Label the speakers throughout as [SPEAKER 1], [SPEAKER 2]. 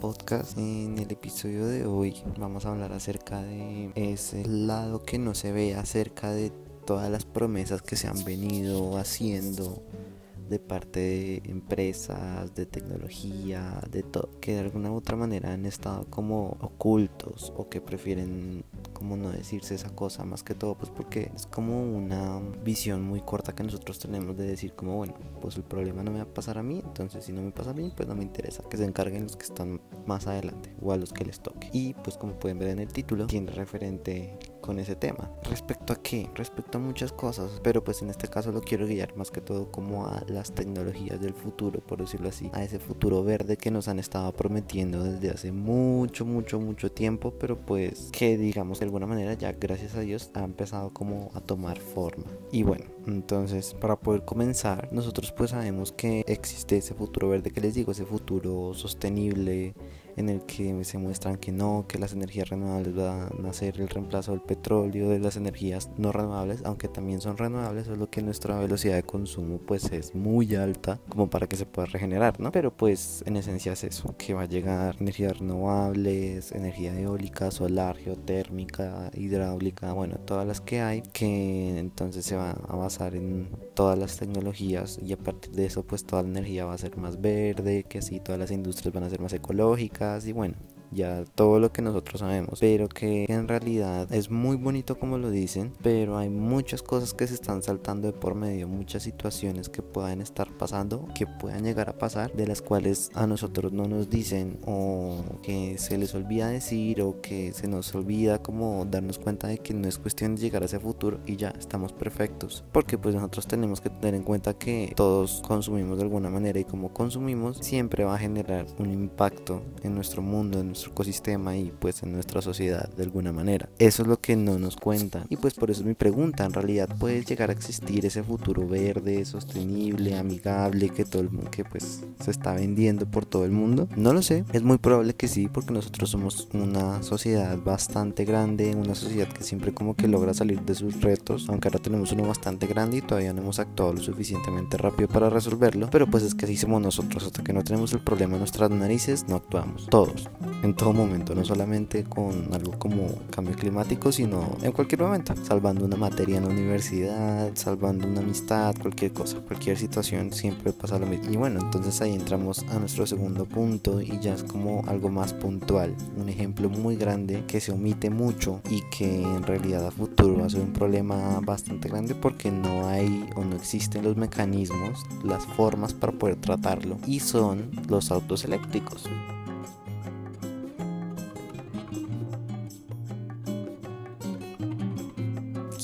[SPEAKER 1] podcast. En el episodio de hoy vamos a hablar acerca de ese lado que no se ve acerca de todas las promesas que se han venido haciendo de parte de empresas, de tecnología, de todo, que de alguna u otra manera han estado como ocultos o que prefieren como no decirse esa cosa más que todo pues porque es como una visión muy corta que nosotros tenemos de decir como bueno pues el problema no me va a pasar a mí entonces si no me pasa a mí pues no me interesa que se encarguen los que están más adelante o a los que les toque y pues como pueden ver en el título tiene referente con ese tema. ¿Respecto a qué? Respecto a muchas cosas, pero pues en este caso lo quiero guiar más que todo como a las tecnologías del futuro, por decirlo así, a ese futuro verde que nos han estado prometiendo desde hace mucho, mucho, mucho tiempo, pero pues que digamos de alguna manera ya gracias a Dios ha empezado como a tomar forma. Y bueno, entonces para poder comenzar, nosotros pues sabemos que existe ese futuro verde que les digo, ese futuro sostenible en el que se muestran que no, que las energías renovables van a ser el reemplazo del petróleo, de las energías no renovables, aunque también son renovables, lo que nuestra velocidad de consumo pues es muy alta como para que se pueda regenerar, ¿no? Pero pues en esencia es eso, que va a llegar energías renovables, energía eólica, solar, geotérmica, hidráulica, bueno, todas las que hay, que entonces se va a basar en todas las tecnologías y a partir de eso pues toda la energía va a ser más verde, que así todas las industrias van a ser más ecológicas, y bueno, ya todo lo que nosotros sabemos, pero que en realidad es muy bonito como lo dicen, pero hay muchas cosas que se están saltando de por medio, muchas situaciones que puedan estar pasando, que puedan llegar a pasar, de las cuales a nosotros no nos dicen o que se les olvida decir o que se nos olvida como darnos cuenta de que no es cuestión de llegar a ese futuro y ya estamos perfectos, porque pues nosotros tenemos que tener en cuenta que todos consumimos de alguna manera y como consumimos siempre va a generar un impacto en nuestro mundo, en nuestro ecosistema y pues en nuestra sociedad de alguna manera. Eso es lo que no nos cuentan. Y pues por eso es mi pregunta, en realidad puede llegar a existir ese futuro verde, sostenible, amigable que todo el mundo que pues se está vendiendo por todo el mundo. No lo sé, es muy probable que sí porque nosotros somos una sociedad bastante grande, una sociedad que siempre como que logra salir de sus retos, aunque ahora tenemos uno bastante grande y todavía no hemos actuado lo suficientemente rápido para resolverlo, pero pues es que así somos nosotros, hasta que no tenemos el problema en nuestras narices no actuamos, todos en todo momento, no solamente con algo como cambio climático, sino en cualquier momento, salvando una materia en la universidad, salvando una amistad, cualquier cosa, cualquier situación siempre pasa lo mismo. Y bueno, entonces ahí entramos a nuestro segundo punto y ya es como algo más puntual, un ejemplo muy grande que se omite mucho y que en realidad a futuro va a ser un problema bastante grande porque no hay o no existen los mecanismos, las formas para poder tratarlo y son los autos eléctricos.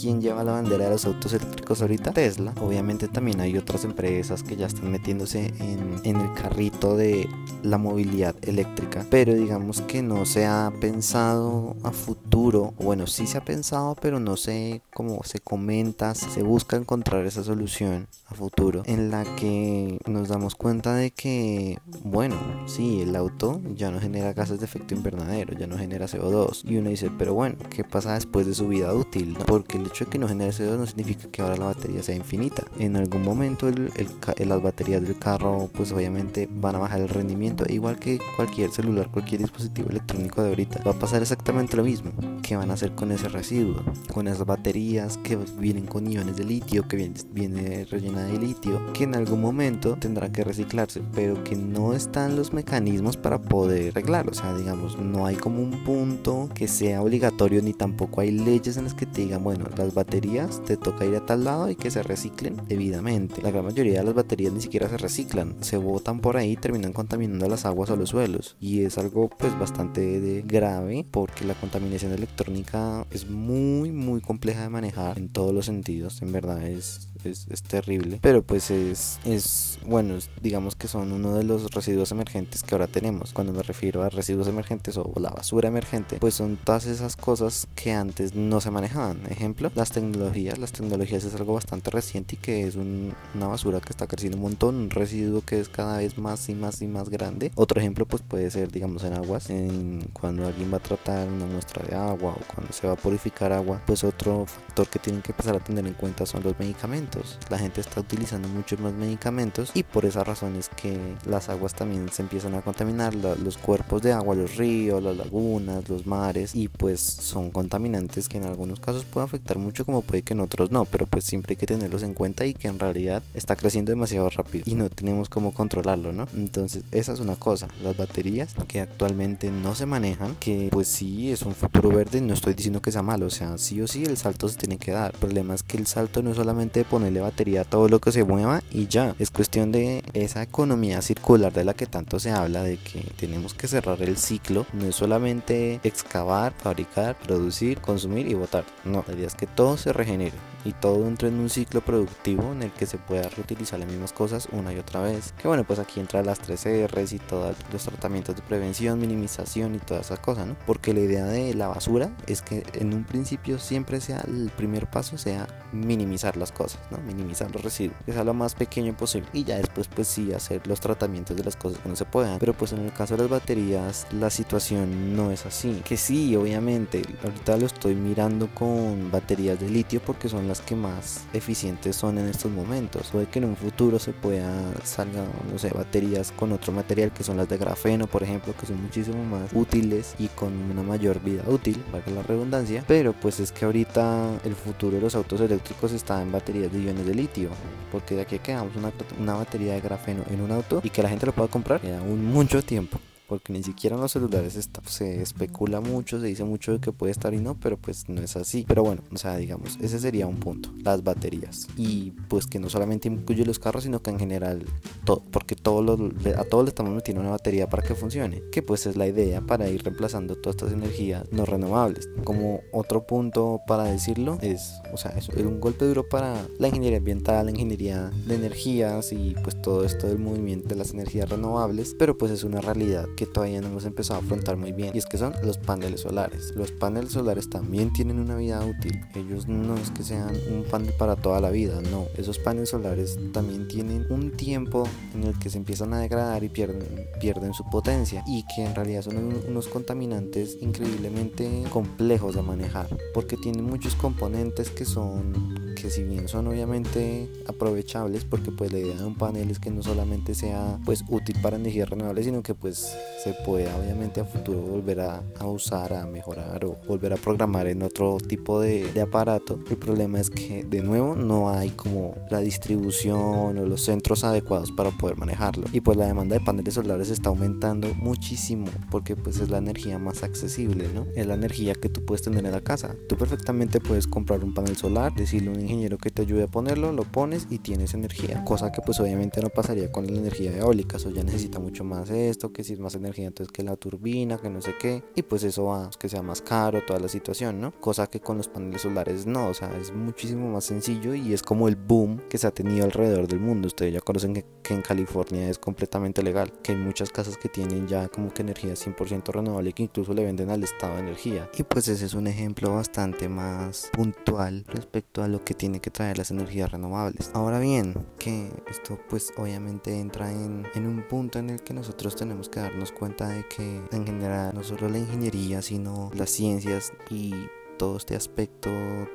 [SPEAKER 1] ¿Quién lleva la bandera de los autos eléctricos ahorita? Tesla. Obviamente también hay otras empresas que ya están metiéndose en, en el carrito de la movilidad eléctrica. Pero digamos que no se ha pensado a futuro. Bueno, sí se ha pensado, pero no sé cómo se comenta, se busca encontrar esa solución a futuro en la que nos damos cuenta de que, bueno, sí, el auto ya no genera gases de efecto invernadero, ya no genera CO2. Y uno dice, pero bueno, ¿qué pasa después de su vida útil? Porque el hecho de que no genere CO2 no significa que ahora la batería sea infinita. En algún momento el, las baterías del carro pues obviamente van a bajar el rendimiento, igual que cualquier celular, cualquier dispositivo electrónico de ahorita. Va a pasar exactamente lo mismo. ¿Qué van a hacer con ese residuo? Con esas baterías que vienen con iones de litio, que viene, viene rellena de litio, que en algún momento tendrá que reciclarse, pero que no están los mecanismos para poder arreglarlo. O sea, digamos, no hay como un punto que sea obligatorio ni tampoco hay leyes en las que te digan, bueno, las baterías te toca ir a tal lado y que se reciclen debidamente. La gran mayoría de las baterías ni siquiera se reciclan, se botan por ahí y terminan contaminando las aguas o los suelos. Y es algo pues bastante grave porque la contaminación electrónica es muy muy compleja de manejar en todos los sentidos. En verdad es es, terrible. Pero pues es, es, bueno, digamos que son uno de los residuos emergentes que ahora tenemos. Cuando me refiero a residuos emergentes o la basura emergente, pues son todas esas cosas que antes no se manejaban. Ejemplo, las tecnologías. Las tecnologías es algo bastante reciente y que es una basura que está creciendo un montón, un residuo que es cada vez más y más y más grande. Otro ejemplo pues puede ser, digamos, en aguas, en cuando alguien va a tratar una muestra de agua o cuando se va a purificar agua, pues otro factor que tienen que empezar a tener en cuenta son los medicamentos medicamentos. La gente está utilizando muchos más medicamentos y por esa razón es que las aguas también se empiezan a contaminar, los cuerpos de agua, los ríos, las lagunas, los mares y pues son contaminantes que en algunos casos pueden afectar mucho como puede que en otros no, pero pues siempre hay que tenerlos en cuenta y que en realidad está creciendo demasiado rápido y no tenemos cómo controlarlo, ¿no? Entonces esa es una cosa, las baterías que actualmente no se manejan, que pues sí es un futuro verde, no estoy diciendo que sea malo, o sea, sí o sí el salto se tiene que dar. El problema es que el salto no es solamente ponerle batería a todo lo que se mueva y ya, es cuestión de esa economía circular de la que tanto se habla, de que tenemos que cerrar el ciclo, no es solamente excavar, fabricar, producir, consumir y botar, no, la idea es que todo se regenere y todo entra en un ciclo productivo en el que se pueda reutilizar las mismas cosas una y otra vez. Que bueno, pues aquí entra las 3 R's y todos los tratamientos de prevención, minimización y todas esas cosas, ¿no? Porque la idea de la basura es que en un principio siempre sea el primer paso sea minimizar las cosas, ¿no? Minimizar los residuos, que sea lo más pequeño posible y ya después pues sí hacer los tratamientos de las cosas que no se puedan. Pero pues en el caso de las baterías la situación no es así. Que sí, obviamente, ahorita lo estoy mirando con baterías de litio porque son las que más eficientes son en estos momentos. Puede que en un futuro se pueda salga, no sé, baterías con otro material que son las de grafeno, por ejemplo, que son muchísimo más útiles y con una mayor vida útil, para la redundancia. Pero pues es que ahorita el futuro de los autos eléctricos está en baterías de de litio, porque de aquí a que una, una batería de grafeno en un auto y que la gente lo pueda comprar, queda aún mucho tiempo porque ni siquiera en los celulares está, se especula mucho, se dice mucho de que puede estar y no, pero pues no es así. Pero bueno, o sea, digamos, ese sería un punto, las baterías. Y pues que no solamente incluye los carros, sino que en general, todo, porque todo a todos le estamos metiendo una batería para que funcione, que pues es la idea para ir reemplazando todas estas energías no renovables. Como otro punto para decirlo es, o sea, es un golpe duro para la ingeniería ambiental, la ingeniería de energías y pues todo esto del movimiento de las energías renovables, pero pues es una realidad que todavía no hemos empezado a afrontar muy bien y es que son los paneles solares. Los paneles solares también tienen una vida útil. Ellos no es que sean un panel para toda la vida, no. Esos paneles solares también tienen un tiempo en el que se empiezan a degradar y pierden, pierden su potencia y que en realidad son unos contaminantes increíblemente complejos de manejar porque tienen muchos componentes que son que si bien son obviamente aprovechables porque pues la idea de un panel es que no solamente sea pues útil para energías renovables sino que pues se pueda obviamente a futuro volver a, usar, a mejorar o volver a programar en otro tipo de, de, aparato. El problema es que de nuevo no hay como la distribución o los centros adecuados para poder manejarlo. Y pues la demanda de paneles solares está aumentando muchísimo porque pues es la energía más accesible, ¿no? Es la energía que tú puedes tener en la casa. Tú perfectamente puedes comprar un panel solar, decirle a un ingeniero que te ayude a ponerlo, lo pones y tienes energía. Cosa que pues obviamente no pasaría con la energía eólica, eso ya necesita mucho más esto, que si es más energía entonces que la turbina, que no sé qué, y pues eso va que sea más caro toda la situación, ¿no? Cosa que con los paneles solares no, o sea, es muchísimo más sencillo y es como el boom que se ha tenido alrededor del mundo. Ustedes ya conocen que, en California es completamente legal, que hay muchas casas que tienen ya como que energía 100% renovable que incluso le venden al estado energía. Y pues ese es un ejemplo bastante más puntual respecto a lo que tiene que traer las energías renovables. Ahora bien, que esto pues obviamente entra en, en un punto en el que nosotros tenemos que darnos cuenta de que en general no solo la ingeniería, sino las ciencias y todo este aspecto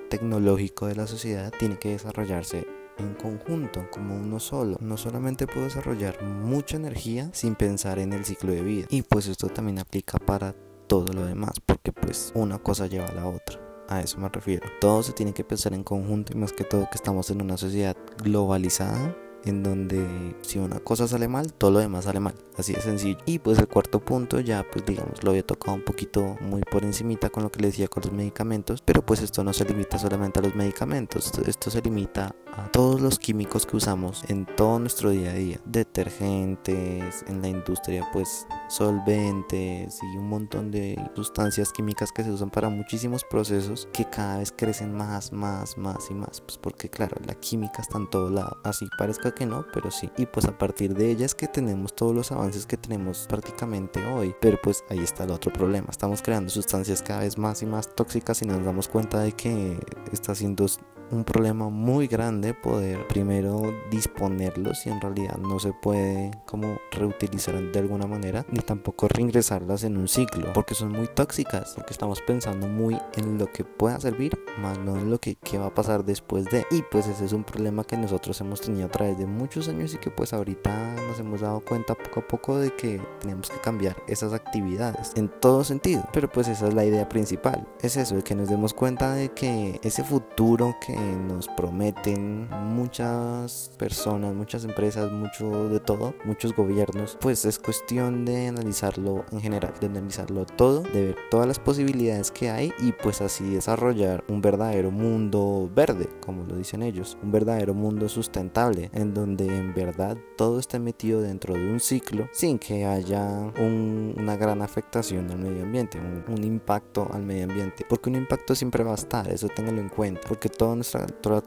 [SPEAKER 1] tecnológico de la sociedad tiene que desarrollarse en conjunto, como uno solo. No solamente puedo desarrollar mucha energía sin pensar en el ciclo de vida. Y pues esto también aplica para todo lo demás, porque pues una cosa lleva a la otra. A eso me refiero. Todo se tiene que pensar en conjunto y más que todo que estamos en una sociedad globalizada en donde si una cosa sale mal, todo lo demás sale mal, así de sencillo. Y pues el cuarto punto ya pues digamos lo había tocado un poquito muy por encimita con lo que le decía con los medicamentos, pero pues esto no se limita solamente a los medicamentos, esto se limita a todos los químicos que usamos en todo nuestro día a día, detergentes, en la industria pues solventes y un montón de sustancias químicas que se usan para muchísimos procesos que cada vez crecen más, más, más y más, pues porque claro, la química está en todo lado, así parezca que no, pero sí. Y pues a partir de ella es que tenemos todos los avances que tenemos prácticamente hoy. Pero pues ahí está el otro problema. Estamos creando sustancias cada vez más y más tóxicas y nos damos cuenta de que está siendo un problema muy grande poder primero disponerlos y en realidad no se puede como reutilizar de alguna manera ni tampoco reingresarlas en un ciclo porque son muy tóxicas porque estamos pensando muy en lo que pueda servir más no en lo que qué va a pasar después de. Y pues ese es un problema que nosotros hemos tenido a través de muchos años y que pues ahorita nos hemos dado cuenta poco a poco de que tenemos que cambiar esas actividades en todo sentido. Pero pues esa es la idea principal es eso de que nos demos cuenta de que ese futuro que nos prometen muchas personas, muchas empresas, mucho de todo, muchos gobiernos, pues es cuestión de analizarlo en general, de analizarlo todo, de ver todas las posibilidades que hay y pues así desarrollar un verdadero mundo verde, como lo dicen ellos, un verdadero mundo sustentable, en donde en verdad todo esté metido dentro de un ciclo sin que haya una gran afectación al medio ambiente, un, un impacto al medio ambiente, porque un impacto siempre va a estar, eso téngalo en cuenta, porque toda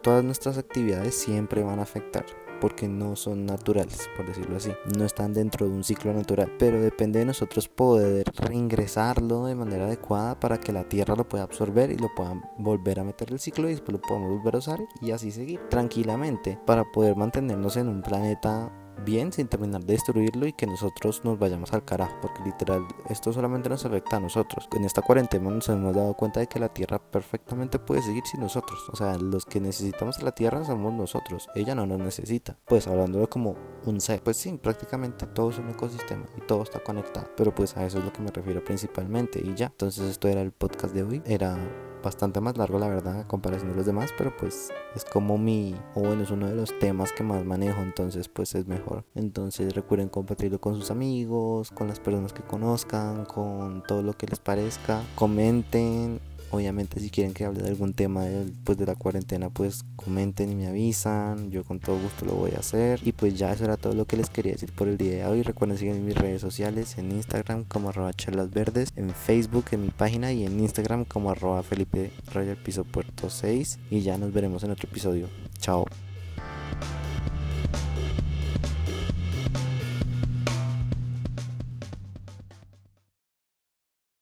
[SPEAKER 1] todas nuestras actividades siempre van a afectar porque no son naturales, por decirlo así. No están dentro de un ciclo natural, pero depende de nosotros poder reingresarlo de manera adecuada para que la tierra lo pueda absorber y lo pueda volver a meter el ciclo y después lo podamos volver a usar y así seguir tranquilamente para poder mantenernos en un planeta bien sin terminar de destruirlo y que nosotros nos vayamos al carajo, porque literal esto solamente nos afecta a nosotros. En esta cuarentena nos hemos dado cuenta de que la Tierra perfectamente puede seguir sin nosotros. O sea, los que necesitamos a la Tierra somos nosotros, ella no nos necesita. Pues hablando de como un ser, pues sí, prácticamente todo es un ecosistema y todo está conectado. Pero pues a eso es lo que me refiero principalmente y ya. Entonces esto era el podcast de hoy. Era bastante más largo la verdad a comparación de los demás pero pues es como mi o bueno es uno de los temas que más manejo entonces pues es mejor. Entonces recuerden compartirlo con sus amigos con las personas que conozcan con todo lo que les parezca comenten Obviamente si quieren que hable de algún tema después de la cuarentena, pues comenten y me avisan. Yo con todo gusto lo voy a hacer. Y pues ya eso era todo lo que les quería decir por el día de hoy. Recuerden seguir en mis redes sociales, en Instagram como arroba verdes, en Facebook en mi página y en Instagram como arroba Felipe Piso Puerto 6. Y ya nos veremos en otro episodio. Chao.